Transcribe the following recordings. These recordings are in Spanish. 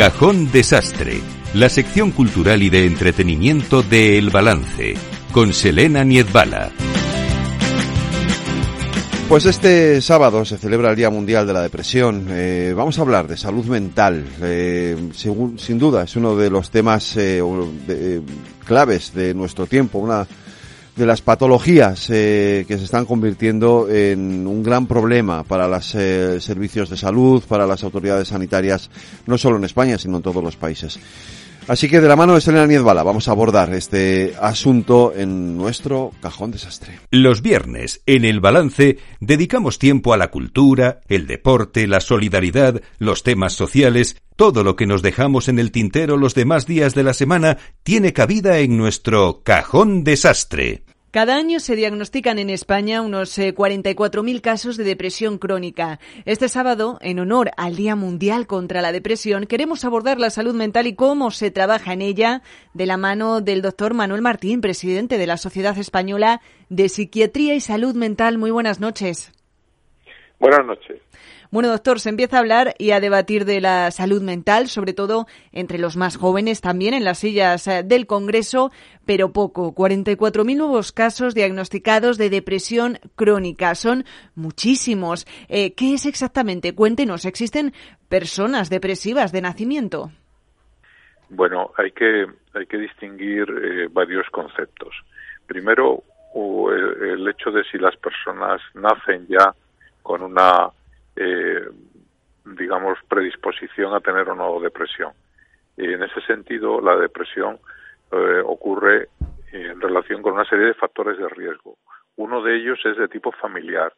Cajón Desastre, la sección cultural y de entretenimiento de El Balance, con Selena Niezbala. Pues este sábado se celebra el Día Mundial de la Depresión. Eh, vamos a hablar de salud mental. Eh, sin duda es uno de los temas eh, claves de nuestro tiempo, de las patologías que se están convirtiendo en un gran problema para los servicios de salud, para las autoridades sanitarias, no solo en España, sino en todos los países. Así que de la mano de Selena Niezbala vamos a abordar este asunto en nuestro cajón desastre. Los viernes, en el balance, dedicamos tiempo a la cultura, el deporte, la solidaridad, los temas sociales, todo lo que nos dejamos en el tintero los demás días de la semana tiene cabida en nuestro cajón desastre. Cada año se diagnostican en España unos 44.000 eh, casos de depresión crónica. Este sábado, en honor al Día Mundial contra la Depresión, queremos abordar la salud mental y cómo se trabaja en ella de la mano del doctor Manuel Martín, presidente de la Sociedad Española de Psiquiatría y Salud Mental. Muy buenas noches. Buenas noches. Bueno, doctor, se empieza a hablar y a debatir de la salud mental, sobre todo entre los más jóvenes, también en las sillas eh, del Congreso, pero poco. 44.000 nuevos casos diagnosticados de depresión crónica. Son muchísimos. Eh, ¿Qué es exactamente? Cuéntenos, ¿existen personas depresivas de nacimiento? Bueno, hay que, hay que distinguir eh, varios conceptos. Primero, el hecho de si las personas nacen ya con una eh, digamos, predisposición a tener o no depresión. Y en ese sentido, la depresión eh, ocurre en relación con una serie de factores de riesgo. Uno de ellos es de tipo familiar,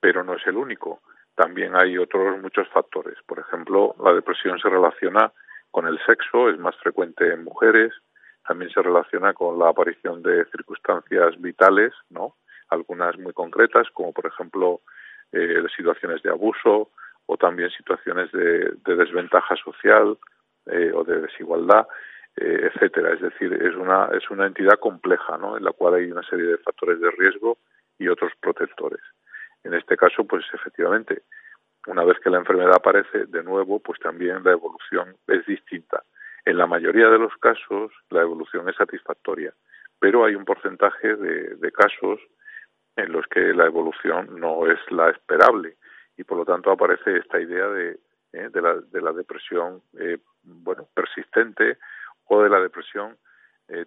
pero no es el único. También hay otros muchos factores. Por ejemplo, la depresión se relaciona con el sexo, es más frecuente en mujeres, también se relaciona con la aparición de circunstancias vitales, ¿no? Algunas muy concretas, como por ejemplo eh, situaciones de abuso o también situaciones de, desventaja social eh, o de desigualdad, eh, etcétera. Es decir, es una, es una entidad compleja, ¿no? En la cual hay una serie de factores de riesgo y otros protectores. En este caso, pues efectivamente, una vez que la enfermedad aparece, de nuevo, pues también la evolución es distinta. En la mayoría de los casos, la evolución es satisfactoria, pero hay un porcentaje de, de casos en los que la evolución no es la esperable. Y por lo tanto aparece esta idea de, eh, de, la, de la depresión eh, bueno persistente o de la depresión eh,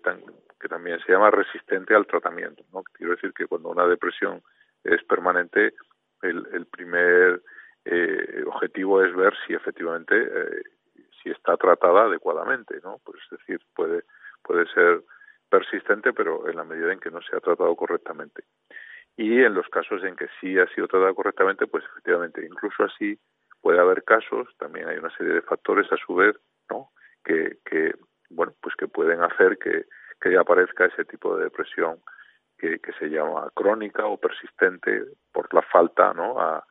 que también se llama resistente al tratamiento no quiero decir que cuando una depresión es permanente el, el primer objetivo es ver si efectivamente si está tratada adecuadamente no pues es decir puede puede ser persistente pero en la medida en que no se ha tratado correctamente y en los casos en que sí ha sido tratada correctamente, pues efectivamente, incluso así puede haber casos, también hay una serie de factores a su vez, ¿no? Que, que bueno, pues que pueden hacer que, que aparezca ese tipo de depresión que, que se llama crónica o persistente por la falta, ¿no? A,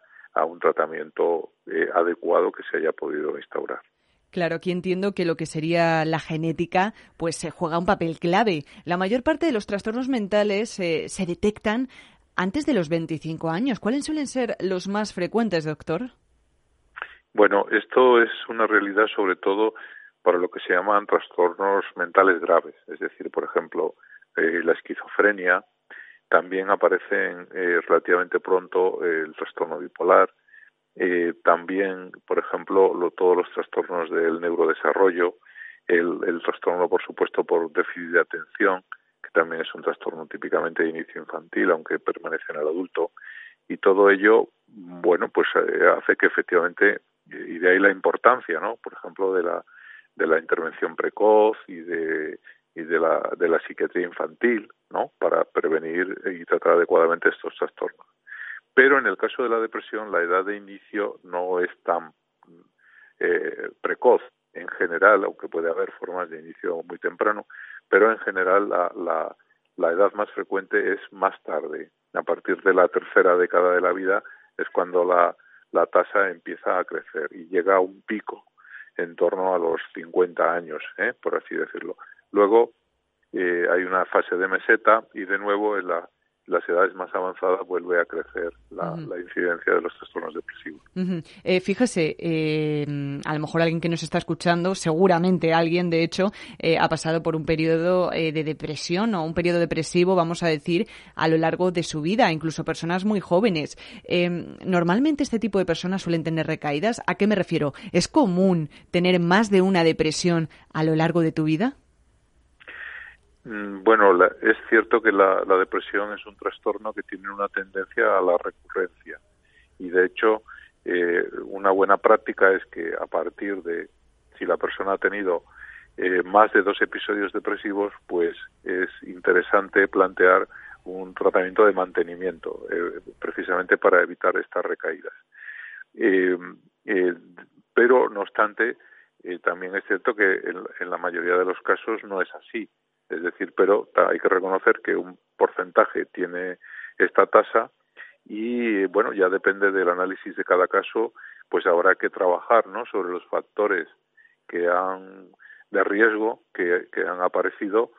un tratamiento eh, adecuado que se haya podido instaurar. Claro, aquí entiendo que lo que sería la genética, pues se juega un papel clave. La mayor parte de los trastornos mentales eh, se detectan antes de los 25 años. ¿Cuáles suelen ser los más frecuentes, doctor? Bueno, esto es una realidad sobre todo para lo que se llaman trastornos mentales graves, es decir, por ejemplo, eh, la esquizofrenia, también aparecen eh, relativamente pronto eh, el trastorno bipolar, también, por ejemplo, todos los trastornos del neurodesarrollo, el, el trastorno, por supuesto, por déficit de atención, también es un trastorno típicamente de inicio infantil, aunque permanece en el adulto, y todo ello, bueno, pues eh, hace que efectivamente, y de ahí la importancia, ¿no? Por ejemplo, de la, de la intervención precoz y de, y de la, de la psiquiatría infantil, ¿no? Para prevenir y tratar adecuadamente estos trastornos. Pero en el caso de la depresión, la edad de inicio no es tan eh, precoz en general, aunque puede haber formas de inicio muy temprano, pero en general la, la, la edad más frecuente es más tarde. A partir de la tercera década de la vida es cuando la, tasa empieza a crecer y llega a un pico en torno a los 50 años, ¿eh? por así decirlo. Luego eh, hay una fase de meseta y de nuevo en la, las edades más avanzadas vuelve a crecer la, incidencia de los trastornos depresivos. Eh, fíjese, eh, a lo mejor alguien que nos está escuchando, seguramente alguien, de hecho, eh, ha pasado por un periodo de depresión o un periodo depresivo, vamos a decir, a lo largo de su vida, incluso personas muy jóvenes. normalmente este tipo de personas suelen tener recaídas. ¿A qué me refiero? ¿Es común tener más de una depresión a lo largo de tu vida? Mm, bueno, es cierto que la, depresión es un trastorno que tiene una tendencia a la recurrencia y de hecho eh, una buena práctica es que a partir de si la persona ha tenido eh, más de dos episodios depresivos, pues es interesante plantear un tratamiento de mantenimiento, eh, precisamente para evitar estas recaídas. pero, no obstante, también es cierto que en, la mayoría de los casos no es así. Es decir, pero hay que reconocer que un porcentaje tiene esta tasa y bueno, ya depende del análisis de cada caso, pues habrá que trabajar, ¿no? sobre los factores que han de riesgo que, han aparecido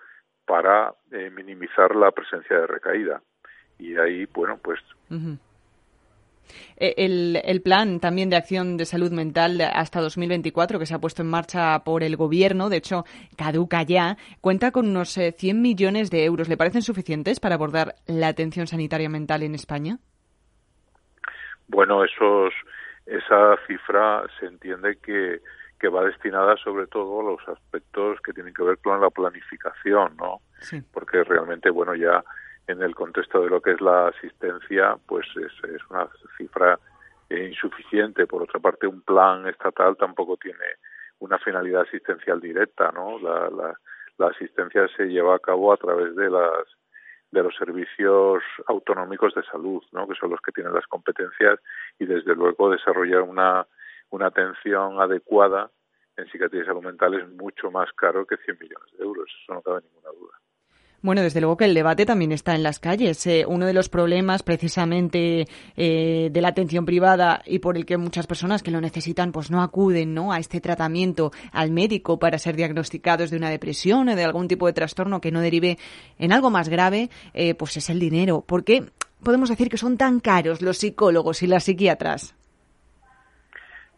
para eh, minimizar la presencia de recaída. Y ahí, bueno, pues el, plan también de acción de salud mental hasta 2024 que se ha puesto en marcha por el Gobierno, de hecho caduca ya, cuenta con unos 100 eh, millones de euros. ¿Le parecen suficientes para abordar la atención sanitaria mental en España? Bueno, esos, esa cifra se entiende que, que va destinada sobre todo a los aspectos que tienen que ver con la planificación, ¿no? Porque realmente, bueno, ya en el contexto de lo que es la asistencia, pues es, una cifra eh, insuficiente. Por otra parte, un plan estatal tampoco tiene una finalidad asistencial directa, ¿no? La, la, la asistencia se lleva a cabo a través de las de los servicios autonómicos de salud, ¿no? que son los que tienen las competencias y desde luego desarrollar una, una atención adecuada en psiquiatría y salud mental es mucho más caro que 100 millones de euros, eso no cabe ninguna duda. Bueno, desde luego que el debate también está en las calles. Eh, uno de los problemas precisamente eh, de la atención privada y por el que muchas personas que lo necesitan pues no acuden ¿no? a este tratamiento al médico para ser diagnosticados de una depresión o de algún tipo de trastorno que no derive en algo más grave, eh, pues es el dinero. ¿Por qué podemos decir que son tan caros los psicólogos y las psiquiatras?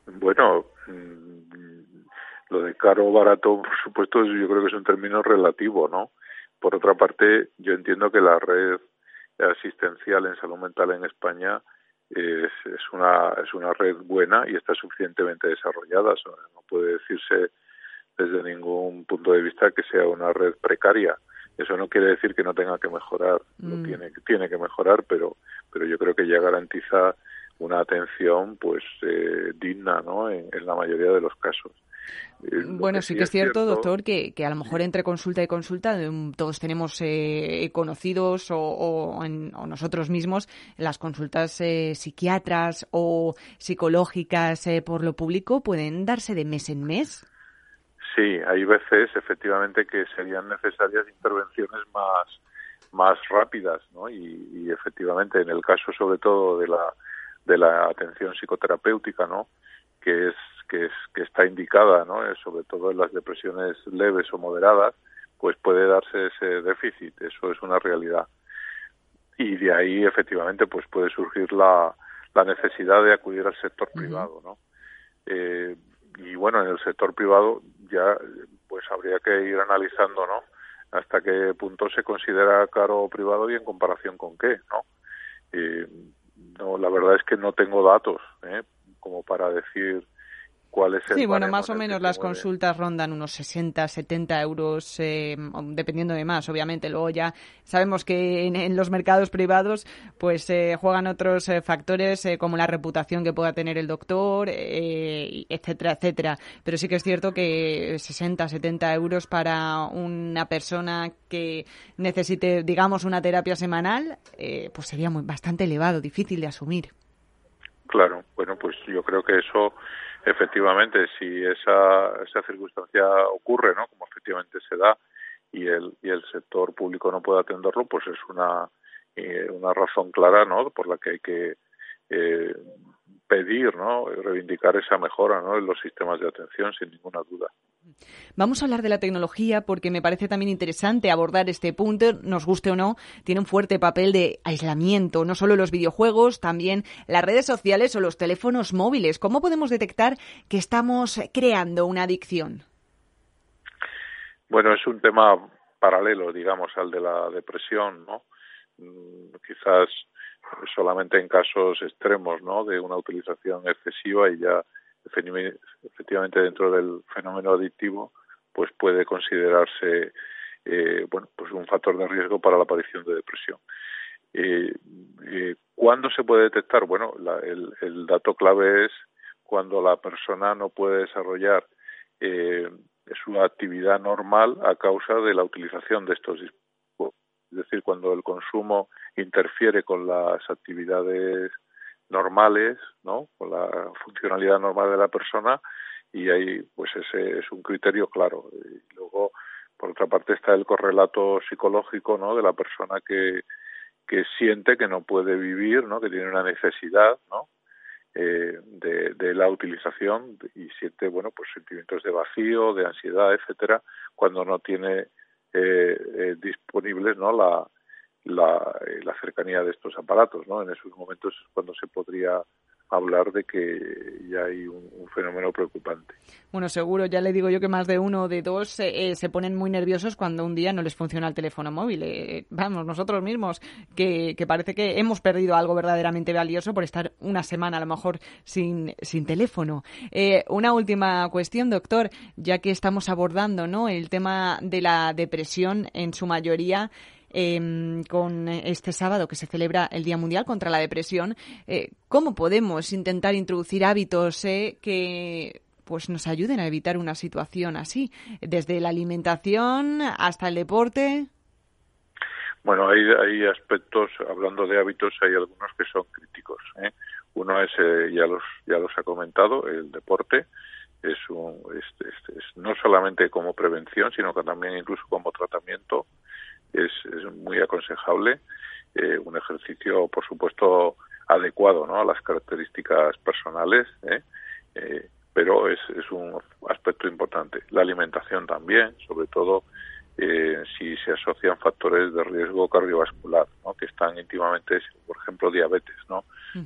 Bueno, mm, lo de caro o barato, por supuesto, yo creo que es un término relativo, ¿no? Por otra parte, yo entiendo que la red asistencial en salud mental en España es, es, una, es una red buena y está suficientemente desarrollada. No puede decirse desde ningún punto de vista que sea una red precaria. Eso no quiere decir que no tenga que mejorar, mm. tiene, tiene que mejorar, pero, pero yo creo que ya garantiza una atención pues eh, digna ¿no? en, la mayoría de los casos. Eh, bueno, sí que es cierto, doctor, que, que, a lo mejor entre consulta y consulta todos tenemos eh, conocidos o, nosotros mismos las consultas eh, psiquiatras o psicológicas por lo público pueden darse de mes en mes. Sí, hay veces efectivamente que serían necesarias intervenciones más más rápidas, ¿no? Y, y efectivamente en el caso sobre todo de la de la atención psicoterapéutica, ¿no? Que es que, es, que está indicada, ¿no? Eh, sobre todo en las depresiones leves o moderadas, pues puede darse ese déficit, eso es una realidad. Y de ahí, efectivamente, pues puede surgir la, la necesidad de acudir al sector privado, ¿no? Eh, y bueno, en el sector privado ya pues habría que ir analizando, ¿no? Hasta qué punto se considera caro o privado y en comparación con qué, ¿no? Eh, no, la verdad es que no tengo datos, ¿eh? como para decir Sí, bueno, más o menos las consultas rondan unos 60, 70 euros, eh, dependiendo de más, obviamente. Luego ya sabemos que en, los mercados privados pues eh, juegan otros eh, factores como la reputación que pueda tener el doctor, etcétera, etcétera. Pero sí que es cierto que 60, 70 euros para una persona que necesite, digamos, una terapia semanal, pues sería muy, bastante elevado, difícil de asumir. Claro, bueno, pues yo creo que eso efectivamente, si esa, esa circunstancia ocurre, ¿no? Como efectivamente se da, y el, y el sector público no puede atenderlo, pues es una, eh, una razón clara, ¿no? Por la que hay que eh, pedir, ¿no? Reivindicar esa mejora, ¿no? En los sistemas de atención, sin ninguna duda. Vamos a hablar de la tecnología porque me parece también interesante abordar este punto, nos guste o no, tiene un fuerte papel de aislamiento, no solo los videojuegos, también las redes sociales o los teléfonos móviles. ¿Cómo podemos detectar que estamos creando una adicción? Bueno, es un tema paralelo, digamos, al de la depresión, ¿no? Mm, quizás solamente en casos extremos, ¿no? De una utilización excesiva y ya efectivamente dentro del fenómeno adictivo pues puede considerarse eh, bueno pues un factor de riesgo para la aparición de depresión eh, eh, ¿Cuándo se puede detectar? Bueno, el, el, dato clave es cuando la persona no puede desarrollar eh, su actividad normal a causa de la utilización de estos dispositivos. Es decir, cuando el consumo interfiere con las actividades normales, ¿no? Con la funcionalidad normal de la persona y ahí pues ese es un criterio claro. Y luego por otra parte está el correlato psicológico, ¿no? De la persona que que siente que no puede vivir, ¿no? Que tiene una necesidad, ¿no? Eh, de, de, la utilización y siente bueno pues sentimientos de vacío de ansiedad etcétera cuando no tiene disponibles no la, la, eh, la cercanía de estos aparatos no en esos momentos es cuando se podría hablar de que ya hay un, fenómeno preocupante. Bueno, seguro, ya le digo yo que más de uno o de dos eh, se ponen muy nerviosos cuando un día no les funciona el teléfono móvil. Eh, vamos, nosotros mismos, que, parece que hemos perdido algo verdaderamente valioso por estar una semana a lo mejor sin, sin teléfono. Eh, una última cuestión, doctor, ya que estamos abordando ¿no? el tema de la depresión en su mayoría. Em, con este sábado que se celebra el Día Mundial contra la Depresión, eh, ¿cómo podemos intentar introducir hábitos eh, que pues nos ayuden a evitar una situación así, desde la alimentación hasta el deporte? Bueno, hay, hay aspectos, hablando de hábitos, hay algunos que son críticos. ¿eh? Uno es, ya los ya los ha comentado, el deporte. Es, un, es, no solamente como prevención, sino que también incluso como tratamiento es, es muy aconsejable. Eh, un ejercicio, por supuesto, adecuado ¿no? a las características personales, ¿eh? Eh, pero es, es un aspecto importante. La alimentación también, sobre todo si se asocian factores de riesgo cardiovascular, ¿no? que están íntimamente, por ejemplo, diabetes, ¿no?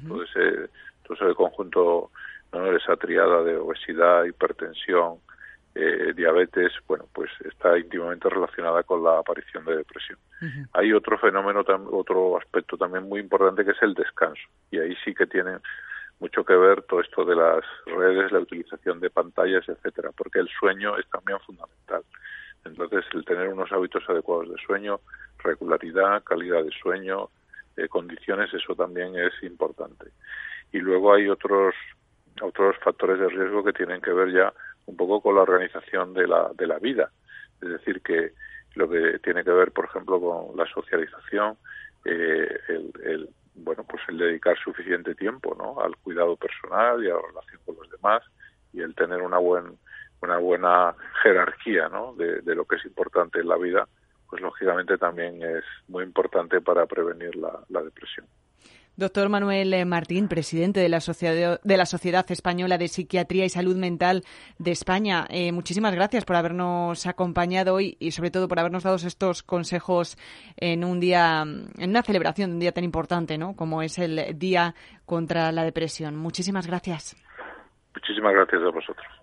todo, ese, todo ese conjunto, ¿no? esa triada de obesidad, hipertensión, eh, diabetes, bueno, pues está íntimamente relacionada con la aparición de depresión. Hay otro fenómeno, otro aspecto también muy importante que es el descanso. Y ahí sí que tiene mucho que ver todo esto de las redes, la utilización de pantallas, etcétera, porque el sueño es también fundamental. Entonces, el tener unos hábitos adecuados de sueño, regularidad, calidad de sueño, eh, condiciones, eso también es importante. Y luego hay otros otros factores de riesgo que tienen que ver ya un poco con la organización de la, de la vida. Es decir, que lo que tiene que ver, por ejemplo, con la socialización, eh, el, el, bueno, pues el dedicar suficiente tiempo, ¿no? Al cuidado personal y a la relación con los demás y el tener una buen, una buena jerarquía, ¿no? De, lo que es importante en la vida, pues lógicamente también es muy importante para prevenir la depresión. Doctor Manuel eh, Martín, presidente de la, Sociedad, de la Sociedad Española de Psiquiatría y Salud Mental de España, eh, muchísimas gracias por habernos acompañado hoy y sobre todo por habernos dado estos consejos en un día, en una celebración de un día tan importante, ¿no? Como es el Día contra la Depresión. Muchísimas gracias. Muchísimas gracias a vosotros.